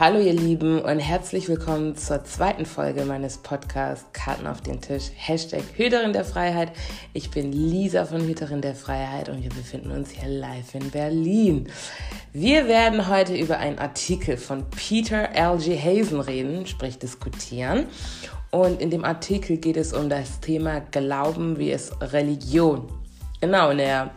Hallo ihr Lieben und herzlich willkommen zur zweiten Folge meines Podcasts Karten auf den Tisch. Hashtag Hüterin der Freiheit. Ich bin Lisa von Hüterin der Freiheit und wir befinden uns hier live in Berlin. Wir werden heute über einen Artikel von Peter L.G. Hazen reden, sprich diskutieren. Und in dem Artikel geht es um das Thema Glauben wie es Religion. Genau, und er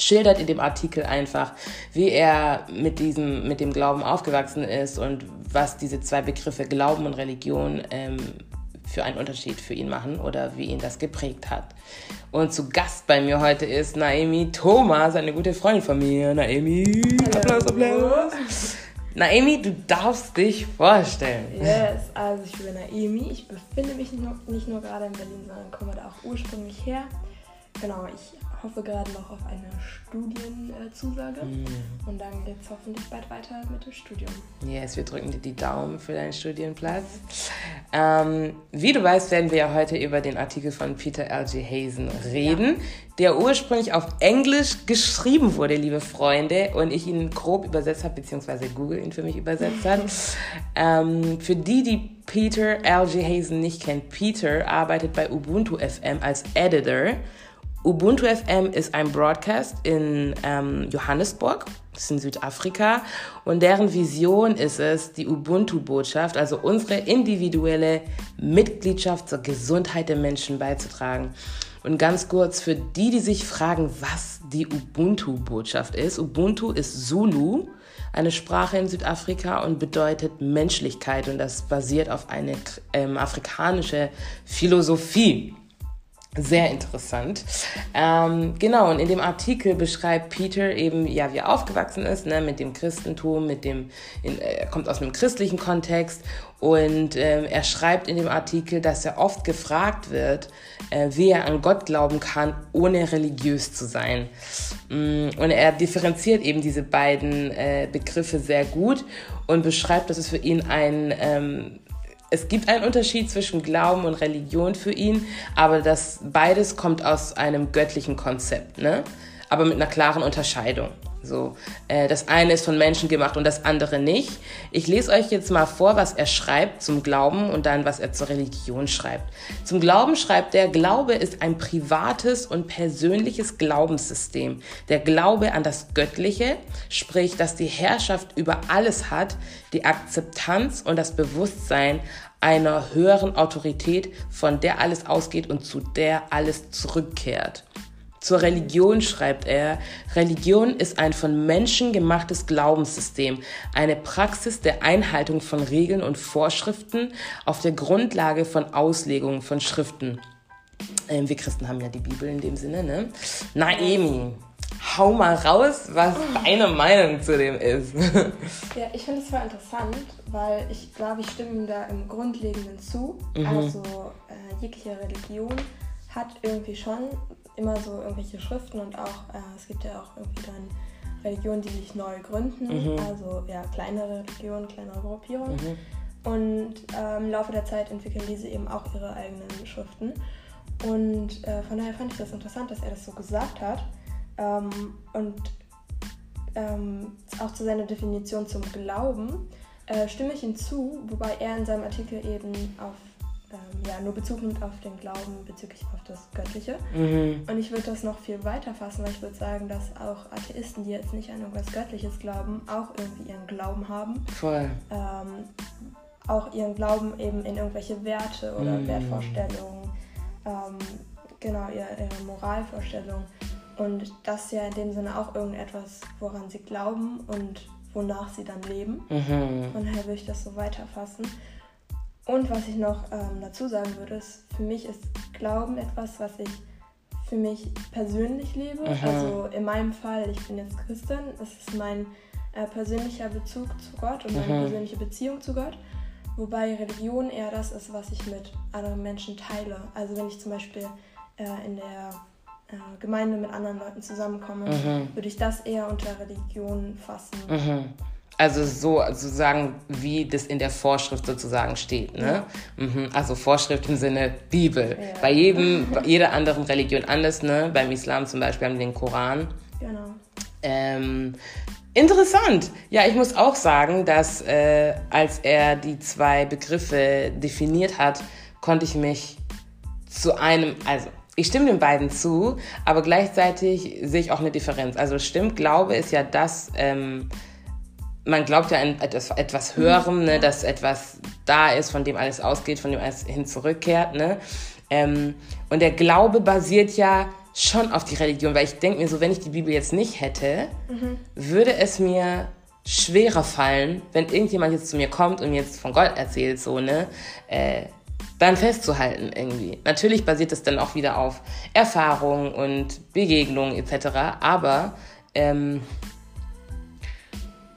schildert in dem Artikel einfach, wie er mit diesem, mit dem Glauben aufgewachsen ist und was diese zwei Begriffe Glauben und Religion ähm, für einen Unterschied für ihn machen oder wie ihn das geprägt hat. Und zu Gast bei mir heute ist Naomi Thomas, eine gute Freundin von mir. Naomi, Applaus, Applaus. Naomi, du darfst dich vorstellen. Yes, also ich bin Naomi. Ich befinde mich nicht nur, nicht nur gerade in Berlin, sondern komme da auch ursprünglich her. Genau, ich hoffe gerade noch auf eine Studienzusage. Mm. Und dann geht es hoffentlich bald weiter mit dem Studium. Yes, wir drücken dir die Daumen für deinen Studienplatz. Ähm, wie du weißt, werden wir ja heute über den Artikel von Peter L.G. Hazen reden, ja. der ursprünglich auf Englisch geschrieben wurde, liebe Freunde, und ich ihn grob übersetzt habe, beziehungsweise Google ihn für mich übersetzt hat. ähm, für die, die Peter L.G. Hazen nicht kennt, Peter arbeitet bei Ubuntu FM als Editor Ubuntu FM ist ein Broadcast in ähm, Johannesburg, das ist in Südafrika, und deren Vision ist es, die Ubuntu-Botschaft, also unsere individuelle Mitgliedschaft zur Gesundheit der Menschen beizutragen. Und ganz kurz für die, die sich fragen, was die Ubuntu-Botschaft ist. Ubuntu ist Zulu, eine Sprache in Südafrika und bedeutet Menschlichkeit und das basiert auf eine ähm, afrikanische Philosophie. Sehr interessant. Ähm, genau, und in dem Artikel beschreibt Peter eben, ja, wie er aufgewachsen ist, ne, mit dem Christentum, mit dem, in, er kommt aus einem christlichen Kontext und ähm, er schreibt in dem Artikel, dass er oft gefragt wird, äh, wie er an Gott glauben kann, ohne religiös zu sein. Mm, und er differenziert eben diese beiden äh, Begriffe sehr gut und beschreibt, dass es für ihn ein ähm, es gibt einen Unterschied zwischen Glauben und Religion für ihn, aber das beides kommt aus einem göttlichen Konzept, ne? aber mit einer klaren Unterscheidung. So, äh, das eine ist von Menschen gemacht und das andere nicht. Ich lese euch jetzt mal vor, was er schreibt zum Glauben und dann, was er zur Religion schreibt. Zum Glauben schreibt er, Glaube ist ein privates und persönliches Glaubenssystem. Der Glaube an das Göttliche, sprich, dass die Herrschaft über alles hat, die Akzeptanz und das Bewusstsein einer höheren Autorität, von der alles ausgeht und zu der alles zurückkehrt. Zur Religion schreibt er, Religion ist ein von Menschen gemachtes Glaubenssystem, eine Praxis der Einhaltung von Regeln und Vorschriften auf der Grundlage von Auslegungen von Schriften. Ähm, wir Christen haben ja die Bibel in dem Sinne, ne? Naemi, hau mal raus, was deine Meinung zu dem ist. ja, ich finde es voll interessant, weil ich glaube, ich stimme ihm da im Grundlegenden zu. Mhm. Also äh, jegliche Religion hat irgendwie schon immer so irgendwelche Schriften und auch, äh, es gibt ja auch irgendwie dann Religionen, die sich neu gründen, mhm. also ja, kleinere Religionen, kleinere Gruppierungen. Mhm. Und äh, im Laufe der Zeit entwickeln diese eben auch ihre eigenen Schriften. Und äh, von daher fand ich das interessant, dass er das so gesagt hat. Ähm, und ähm, auch zu seiner Definition zum Glauben äh, stimme ich hinzu, wobei er in seinem Artikel eben auf ähm, ja, nur Bezug nimmt auf den Glauben bezüglich auf das Göttliche. Mhm. Und ich würde das noch viel weiter fassen, weil ich würde sagen, dass auch Atheisten, die jetzt nicht an irgendwas Göttliches glauben, auch irgendwie ihren Glauben haben. Voll. Ähm, auch ihren Glauben eben in irgendwelche Werte oder mhm. Wertvorstellungen, ähm, genau, ihre, ihre Moralvorstellungen. Und das ist ja in dem Sinne auch irgendetwas, woran sie glauben und wonach sie dann leben. Mhm. Und daher würde ich das so weiterfassen. Und was ich noch ähm, dazu sagen würde, ist, für mich ist Glauben etwas, was ich für mich persönlich lebe. Aha. Also in meinem Fall, ich bin jetzt Christin, es ist mein äh, persönlicher Bezug zu Gott und meine Aha. persönliche Beziehung zu Gott. Wobei Religion eher das ist, was ich mit anderen Menschen teile. Also wenn ich zum Beispiel äh, in der äh, Gemeinde mit anderen Leuten zusammenkomme, Aha. würde ich das eher unter Religion fassen. Also so sozusagen, wie das in der Vorschrift sozusagen steht. Ne? Ja. Mhm. Also Vorschrift im Sinne Bibel. Ja. Bei jedem, bei jeder anderen Religion anders. Ne? Beim Islam zum Beispiel haben wir den Koran. Genau. Ähm, Interessant. Ja, ich muss auch sagen, dass äh, als er die zwei Begriffe definiert hat, konnte ich mich zu einem, also ich stimme den beiden zu, aber gleichzeitig sehe ich auch eine Differenz. Also stimmt, Glaube ist ja das, ähm, man glaubt ja an etwas, etwas Höherem, ne, dass etwas da ist, von dem alles ausgeht, von dem alles hin zurückkehrt. Ne? Ähm, und der Glaube basiert ja schon auf die Religion, weil ich denke mir so, wenn ich die Bibel jetzt nicht hätte, mhm. würde es mir schwerer fallen, wenn irgendjemand jetzt zu mir kommt und mir jetzt von Gott erzählt, so, ne, äh, dann festzuhalten irgendwie. Natürlich basiert es dann auch wieder auf Erfahrung und Begegnung etc., aber ähm,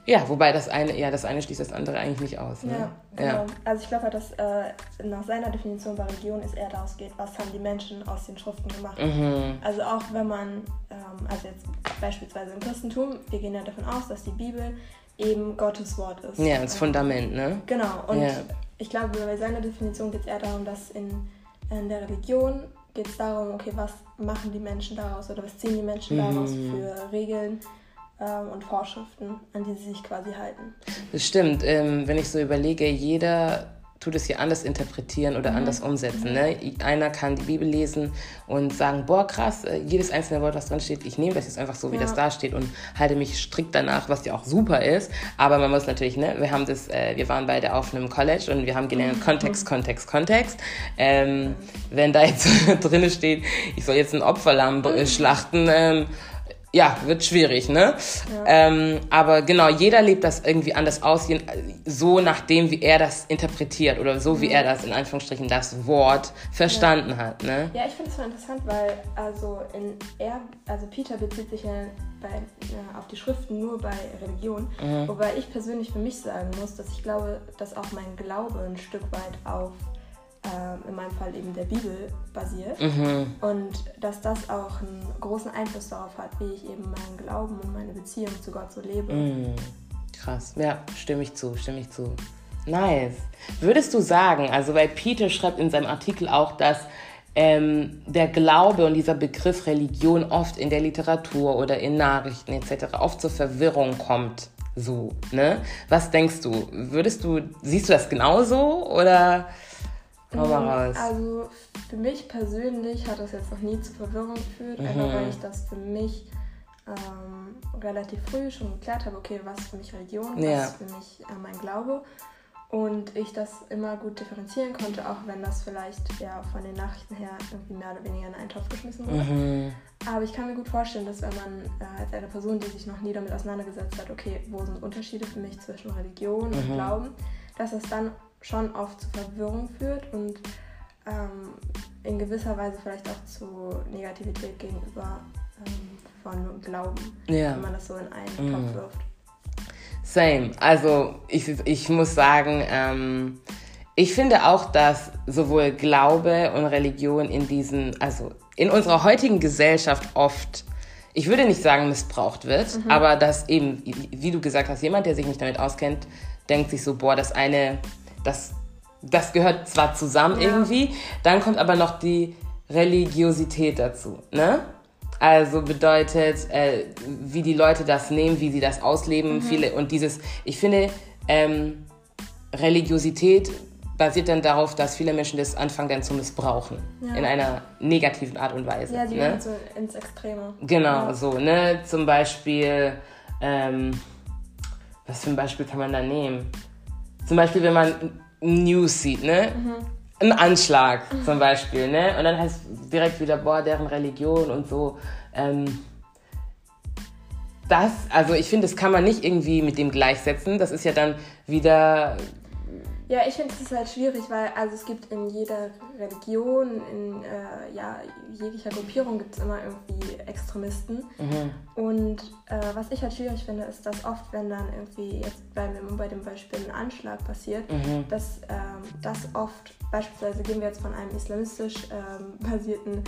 ja, wobei das eine, ja, das eine schließt das andere eigentlich nicht aus. Ne? Ja, genau. Ja. Also ich glaube, dass äh, nach seiner Definition bei Religion ist eher daraus geht, was haben die Menschen aus den Schriften gemacht. Mhm. Also auch wenn man, ähm, also jetzt beispielsweise im Christentum, wir gehen ja davon aus, dass die Bibel eben Gottes Wort ist. Ja, das Fundament, ne? Genau. Und ja. ich glaube, bei seiner Definition geht es eher darum, dass in, in der Religion geht es darum, okay, was machen die Menschen daraus oder was ziehen die Menschen mhm. daraus für Regeln ähm, und Vorschriften, an die sie sich quasi halten. Das stimmt. Ähm, wenn ich so überlege, jeder tut es hier anders interpretieren oder mhm. anders umsetzen. Ne? Einer kann die Bibel lesen und sagen, boah, krass, äh, jedes einzelne Wort, was drin steht, ich nehme das jetzt einfach so, wie ja. das da steht und halte mich strikt danach, was ja auch super ist. Aber man muss natürlich, ne, wir haben das, äh, wir waren beide auf einem College und wir haben gelernt, mhm. Kontext, Kontext, Kontext. Ähm, wenn da jetzt drin steht, ich soll jetzt ein Opferlamm mhm. schlachten, ähm, ja, wird schwierig, ne? Ja. Ähm, aber genau, jeder lebt das irgendwie anders aus, so nachdem, wie er das interpretiet oder so, wie mhm. er das in Anführungsstrichen das Wort verstanden ja. hat, ne? Ja, ich finde es voll interessant, weil also in er, also Peter bezieht sich ja bei, ja, auf die Schriften nur bei Religion, mhm. wobei ich persönlich für mich sagen muss, dass ich glaube, dass auch mein Glaube ein Stück weit auf äh, in meinem Fall eben der Bibel basiert. Mhm. Und dass das auch einen großen Einfluss darauf hat, wie ich eben meinen Glauben und meine Beziehung zu Gott so lebe. Mhm. Krass, ja, stimme ich zu, stimme ich zu. Nice. Würdest du sagen, also weil Peter schreibt in seinem Artikel auch, dass ähm, der Glaube und dieser Begriff Religion oft in der Literatur oder in Nachrichten etc. oft zur Verwirrung kommt. So, ne? Was denkst du? Würdest du, siehst du das genauso oder? Mal raus. Also für mich persönlich hat das jetzt noch nie zu Verwirrung geführt, mhm. einfach weil ich das für mich ähm, relativ früh schon geklärt habe, okay, was ist für mich Religion, ja. was ist für mich äh, mein Glaube. Und ich das immer gut differenzieren konnte, auch wenn das vielleicht ja von den Nachrichten her irgendwie mehr oder weniger in einen Topf geschmissen wurde. Mhm. Aber ich kann mir gut vorstellen, dass wenn man äh, als eine Person, die sich noch nie damit auseinandergesetzt hat, okay, wo sind Unterschiede für mich zwischen Religion mhm. und Glauben, dass es dann schon oft zu Verwirrung führt und ähm, in gewisser Weise vielleicht auch zu Negativität gegenüber ähm, von Glauben, ja. wenn man das so in einen mhm. Topf wirft. Same. Also ich, ich muss sagen, ähm, ich finde auch, dass sowohl Glaube und Religion in diesen, also in unserer heutigen Gesellschaft oft, ich würde nicht sagen missbraucht wird, mhm. aber dass eben, wie du gesagt hast, jemand, der sich nicht damit auskennt, denkt sich so, boah, das eine das, das gehört zwar zusammen ja. irgendwie, dann kommt aber noch die Religiosität dazu. Ne? Also bedeutet, äh, wie die Leute das nehmen, wie sie das ausleben, mhm. viele und dieses, ich finde, ähm, Religiosität basiert dann darauf, dass viele Menschen das anfangen dann zu missbrauchen. Ja. In einer negativen Art und Weise. Ja, die ne? so ins Extreme. Genau, ja. so, ne? Zum Beispiel, ähm, was für ein Beispiel kann man da nehmen? Zum Beispiel, wenn man News sieht, ne? Mhm. Ein Anschlag zum Beispiel, ne? Und dann heißt direkt wieder, boah, deren Religion und so. Ähm, das, also ich finde, das kann man nicht irgendwie mit dem gleichsetzen. Das ist ja dann wieder ja, ich finde es halt schwierig, weil also es gibt in jeder Religion, in äh, ja, jeglicher Gruppierung gibt es immer irgendwie Extremisten. Mhm. Und äh, was ich halt schwierig finde, ist, dass oft, wenn dann irgendwie, jetzt bleiben wir bei dem Beispiel, ein Anschlag passiert, mhm. dass ähm, das oft, beispielsweise gehen wir jetzt von einem islamistisch ähm, basierten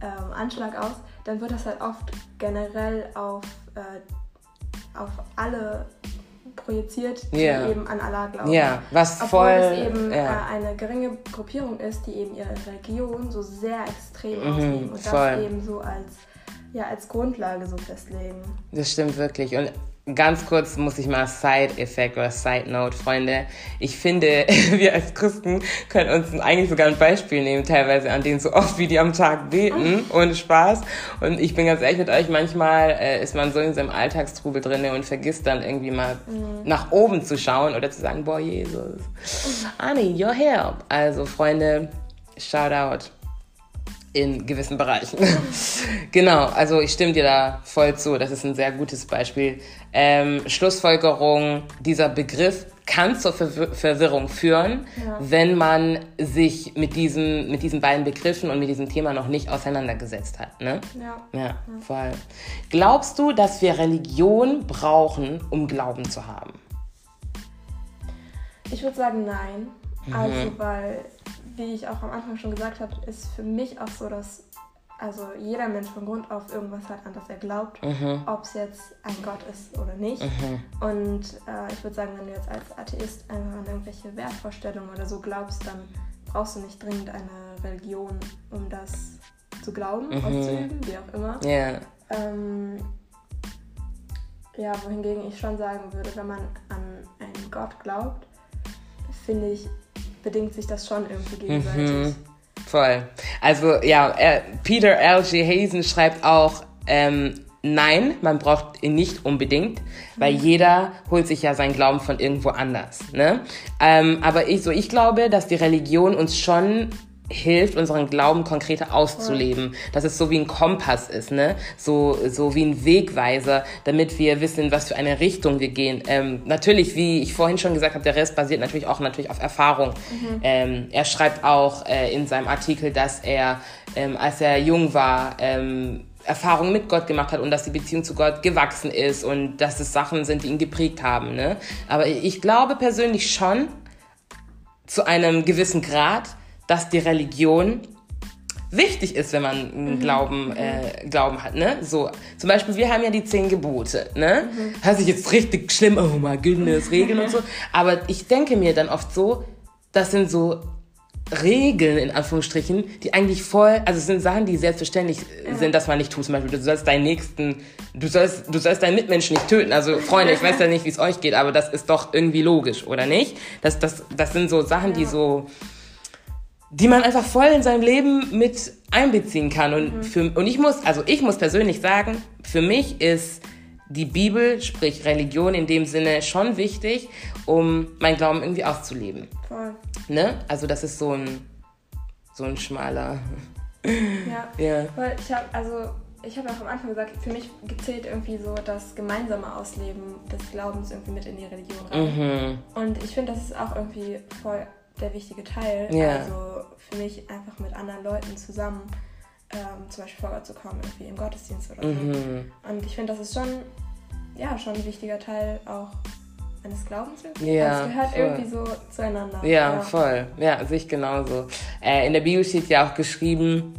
ähm, Anschlag aus, dann wird das halt oft generell auf, äh, auf alle projiziert, die yeah. eben an Allah glauben. Ja, was Obwohl voll. es eben ja. Äh, eine geringe Gruppierung ist, die eben ihre Religion so sehr extrem mhm, ausleben und voll. das eben so als ja als Grundlage so festlegen. Das stimmt wirklich. Und ganz kurz muss ich mal Side-Effekt oder Side-Note, Freunde. Ich finde, wir als Christen können uns eigentlich sogar ein Beispiel nehmen, teilweise an denen so oft wie die am Tag beten, ohne Spaß. Und ich bin ganz ehrlich mit euch, manchmal äh, ist man so in seinem Alltagstrubel drin und vergisst dann irgendwie mal mhm. nach oben zu schauen oder zu sagen, boah, Jesus, I need your help. Also, Freunde, shout out in gewissen Bereichen. genau, also ich stimme dir da voll zu. Das ist ein sehr gutes Beispiel. Ähm, Schlussfolgerung, dieser Begriff kann zur Verwir Verwirrung führen, ja. wenn man sich mit diesen, mit diesen beiden Begriffen und mit diesem Thema noch nicht auseinandergesetzt hat. Ne? Ja. ja. Ja, voll. Glaubst du, dass wir Religion brauchen, um Glauben zu haben? Ich würde sagen, nein. Mhm. Also, weil wie ich auch am Anfang schon gesagt habe, ist für mich auch so, dass also jeder Mensch von Grund auf irgendwas hat, an das er glaubt, mhm. ob es jetzt ein Gott ist oder nicht. Mhm. Und äh, ich würde sagen, wenn du jetzt als Atheist einfach an irgendwelche Wertvorstellungen oder so glaubst, dann brauchst du nicht dringend eine Religion, um das zu glauben, mhm. auszuüben, wie auch immer. Yeah. Ähm, ja, wohingegen ich schon sagen würde, wenn man an einen Gott glaubt, finde ich, bedingt sich das schon irgendwie gegenseitig. Mhm. Voll. Also ja, er, Peter L.G. Hazen schreibt auch, ähm, nein, man braucht ihn nicht unbedingt, weil mhm. jeder holt sich ja seinen Glauben von irgendwo anders. Ne? Ähm, aber ich, so, ich glaube, dass die Religion uns schon hilft, unseren Glauben konkreter auszuleben. Dass es so wie ein Kompass ist, ne? So, so wie ein Wegweiser, damit wir wissen, was für eine Richtung wir gehen. Ähm, natürlich, wie ich vorhin schon gesagt habe, der Rest basiert natürlich auch natürlich auf Erfahrung. Mhm. Ähm, er schreibt auch äh, in seinem Artikel, dass er, ähm, als er jung war, ähm, Erfahrungen mit Gott gemacht hat und dass die Beziehung zu Gott gewachsen ist und dass es Sachen sind, die ihn geprägt haben. Ne? Aber ich glaube persönlich schon, zu einem gewissen Grad, dass die Religion wichtig ist, wenn man einen mhm. Glauben, äh, Glauben hat. Ne? So, zum Beispiel, wir haben ja die zehn Gebote. Ne? Mhm. Hört sich jetzt richtig schlimm, oh my goodness, Regeln und so. Aber ich denke mir dann oft so, das sind so Regeln in Anführungsstrichen, die eigentlich voll, also es sind Sachen, die selbstverständlich ja. sind, dass man nicht tut. Zum Beispiel, du sollst deinen Nächsten, du sollst, du sollst deinen Mitmenschen nicht töten. Also Freunde, ich weiß ja nicht, wie es euch geht, aber das ist doch irgendwie logisch, oder nicht? Das, das, das sind so Sachen, ja. die so die man einfach voll in seinem Leben mit einbeziehen kann. Und, mhm. für, und ich muss, also ich muss persönlich sagen, für mich ist die Bibel, sprich Religion in dem Sinne schon wichtig, um mein Glauben irgendwie auszuleben. Voll. Ne? Also das ist so ein, so ein schmaler. Ja. ja. Weil ich habe, also ich habe auch am Anfang gesagt, für mich gezählt irgendwie so das gemeinsame Ausleben des Glaubens irgendwie mit in die Religion rein. Mhm. Und ich finde, das ist auch irgendwie voll der wichtige Teil. Ja. Also für mich einfach mit anderen Leuten zusammen ähm, zum Beispiel vor Ort zu kommen, irgendwie im Gottesdienst oder so. Mhm. Und ich finde, das ist schon, ja, schon ein wichtiger Teil auch eines Glaubens irgendwie. Ja, also es gehört voll. irgendwie so zueinander. Ja, ja, voll. Ja, sehe ich genauso. Äh, in der Bibel steht ja auch geschrieben,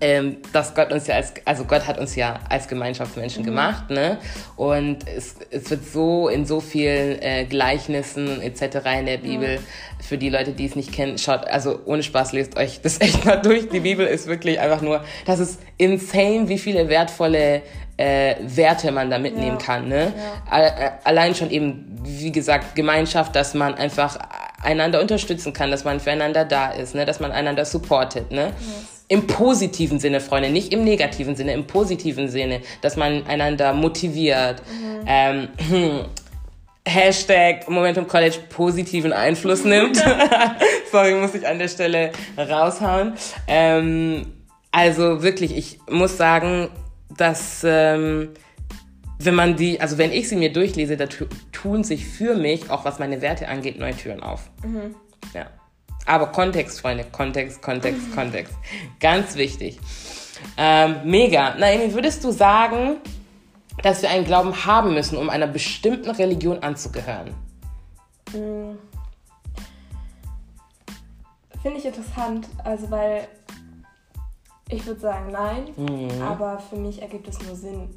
ähm, dass Gott uns ja als, also Gott hat uns ja als Gemeinschaftsmenschen mhm. gemacht, ne? Und es, es wird so in so vielen äh, Gleichnissen etc. in der Bibel, mhm. für die Leute, die es nicht kennen, schaut, also ohne Spaß, lest euch das echt mal durch. Die Bibel ist wirklich einfach nur, das ist insane, wie viele wertvolle äh, Werte man da mitnehmen ja. kann, ne? Ja. Äh, allein schon eben, wie gesagt, Gemeinschaft, dass man einfach einander unterstützen kann, dass man füreinander da ist, ne? Dass man einander supportet, ne? Yes im positiven Sinne, Freunde, nicht im negativen Sinne, im positiven Sinne, dass man einander motiviert. Mhm. Ähm, Hashtag Momentum College positiven Einfluss nimmt. Sorry, muss ich an der Stelle raushauen. Ähm, also wirklich, ich muss sagen, dass ähm, wenn man die, also wenn ich sie mir durchlese, da tun sich für mich, auch was meine Werte angeht, neue Türen auf. Mhm. Ja. Aber Kontext, Freunde, Kontext, Kontext, Kontext. Ganz wichtig. Ähm, mega. Naomi, würdest du sagen, dass wir einen Glauben haben müssen, um einer bestimmten Religion anzugehören? Hm. Finde ich interessant, also weil ich würde sagen nein, mhm. aber für mich ergibt es nur Sinn,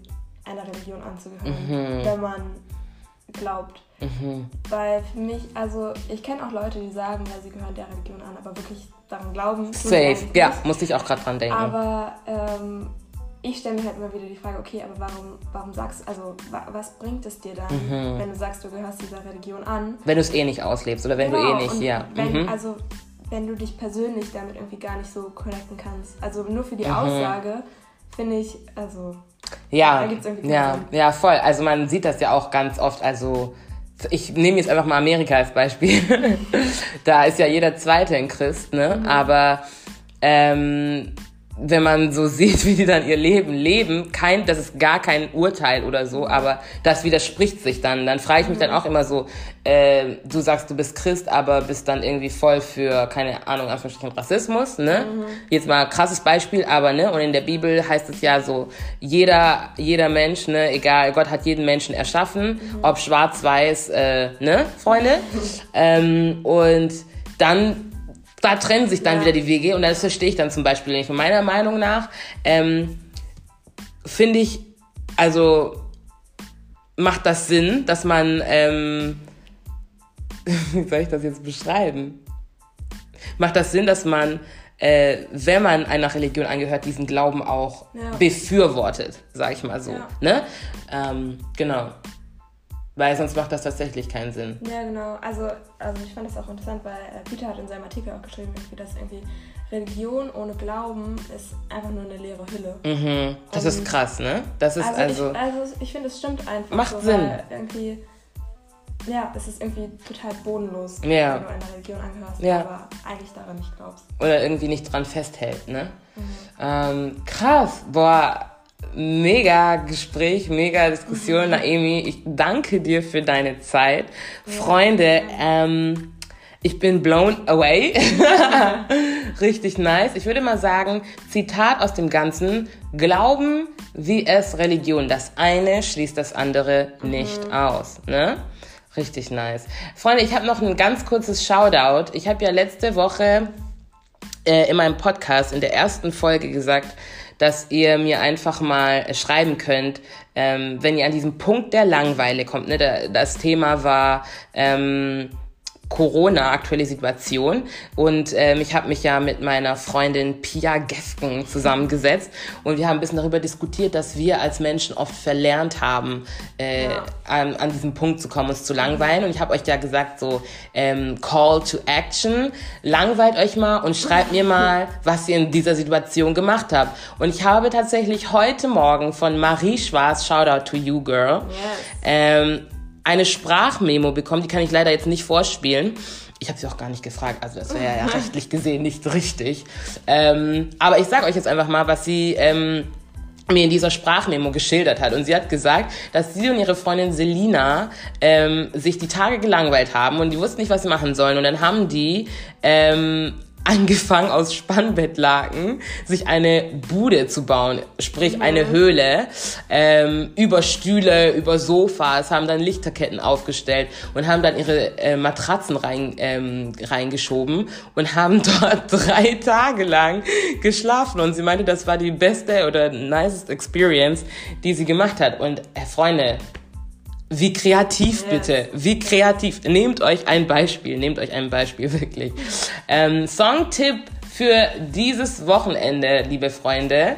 einer Religion anzugehören, mhm. wenn man glaubt. Mhm. Weil für mich, also ich kenne auch Leute, die sagen, ja, sie gehören der Religion an, aber wirklich daran glauben. Safe, ja, musste ich auch gerade dran denken. Aber ähm, ich stelle mir halt immer wieder die Frage, okay, aber warum, warum sagst also wa was bringt es dir dann, mhm. wenn du sagst, du gehörst dieser Religion an? Wenn du es eh nicht auslebst oder wenn genau. du eh nicht, ja. Wenn, mhm. Also wenn du dich persönlich damit irgendwie gar nicht so connecten kannst. Also nur für die mhm. Aussage finde ich, also ja, da gibt's irgendwie ja, Sinn. ja, voll. Also man sieht das ja auch ganz oft, also ich nehme jetzt einfach mal Amerika als Beispiel. da ist ja jeder Zweite ein Christ, ne? Mhm. Aber ähm, wenn man so sieht, wie die dann ihr Leben leben, kein, das ist gar kein Urteil oder so, aber das widerspricht sich dann. Dann frage ich mich dann auch immer so, äh, du sagst, du bist Christ, aber bist dann irgendwie voll für, keine Ahnung, Anführungsstrichen Rassismus, ne? Mhm. Jetzt mal krasses Beispiel, aber, ne? Und in der Bibel heißt es ja so, jeder, jeder Mensch, ne? Egal, Gott hat jeden Menschen erschaffen, mhm. ob schwarz, weiß, äh, ne? Freunde? Mhm. Ähm, und dann da trennen sich dann ja. wieder die Wege und das verstehe ich dann zum Beispiel nicht. Und meiner Meinung nach ähm, finde ich, also macht das Sinn, dass man, ähm, wie soll ich das jetzt beschreiben? Macht das Sinn, dass man, äh, wenn man einer Religion angehört, diesen Glauben auch ja. befürwortet, sag ich mal so. Ja. Ne? Ähm, genau. Weil sonst macht das tatsächlich keinen Sinn. Ja, genau. Also, also ich fand das auch interessant, weil äh, Peter hat in seinem Artikel auch geschrieben, dass irgendwie Religion ohne Glauben ist einfach nur eine leere Hülle. Mhm. Das Und ist krass, ne? Das ist also. also ich, also ich finde, es stimmt einfach. Macht so, Sinn. irgendwie, ja, es ist irgendwie total bodenlos, ja. wenn du einer Religion angehörst, ja. aber eigentlich daran nicht glaubst. Oder irgendwie nicht dran festhält, ne? Mhm. Ähm, krass. Boah mega Gespräch, mega Diskussion, mhm. Naomi. Ich danke dir für deine Zeit. Ja. Freunde, ähm, ich bin blown away. Richtig nice. Ich würde mal sagen, Zitat aus dem Ganzen. Glauben wie es Religion. Das eine schließt das andere nicht mhm. aus. Ne? Richtig nice. Freunde, ich habe noch ein ganz kurzes Shoutout. Ich habe ja letzte Woche äh, in meinem Podcast in der ersten Folge gesagt, dass ihr mir einfach mal schreiben könnt, ähm, wenn ihr an diesem Punkt der Langweile kommt. Ne? Das Thema war ähm, Corona, aktuelle Situation. Und ähm, ich habe mich ja mit meiner Freundin Pia Gefken zusammengesetzt und wir haben ein bisschen darüber diskutiert, dass wir als Menschen oft verlernt haben, äh, ja. an, an diesen Punkt zu kommen, uns zu langweilen. Und ich habe euch ja gesagt, so ähm, Call to Action, langweilt euch mal und schreibt mir mal, was ihr in dieser Situation gemacht habt. Und ich habe tatsächlich heute Morgen von Marie Schwarz, Shoutout to you, girl, yes. ähm, eine Sprachmemo bekommen, die kann ich leider jetzt nicht vorspielen. Ich habe sie auch gar nicht gefragt, also das wäre ja rechtlich gesehen nicht richtig. Ähm, aber ich sage euch jetzt einfach mal, was sie ähm, mir in dieser Sprachmemo geschildert hat. Und sie hat gesagt, dass sie und ihre Freundin Selina ähm, sich die Tage gelangweilt haben und die wussten nicht, was sie machen sollen. Und dann haben die ähm, angefangen aus Spannbettlaken sich eine Bude zu bauen, sprich mhm. eine Höhle, ähm, über Stühle, über Sofas, haben dann Lichterketten aufgestellt und haben dann ihre äh, Matratzen rein, ähm, reingeschoben und haben dort drei Tage lang geschlafen und sie meinte, das war die beste oder nicest Experience, die sie gemacht hat und äh, Freunde, wie kreativ yes. bitte, wie kreativ. Nehmt euch ein Beispiel, nehmt euch ein Beispiel wirklich. Ähm, Songtipp für dieses Wochenende, liebe Freunde,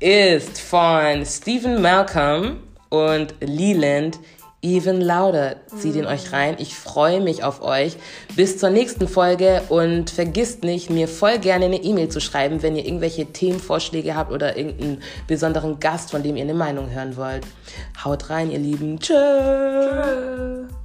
ist von Stephen Malcolm und Leland even louder. Zieht ihn euch rein. Ich freue mich auf euch. Bis zur nächsten Folge und vergisst nicht, mir voll gerne eine E-Mail zu schreiben, wenn ihr irgendwelche Themenvorschläge habt oder irgendeinen besonderen Gast, von dem ihr eine Meinung hören wollt. Haut rein, ihr Lieben. Tschüss.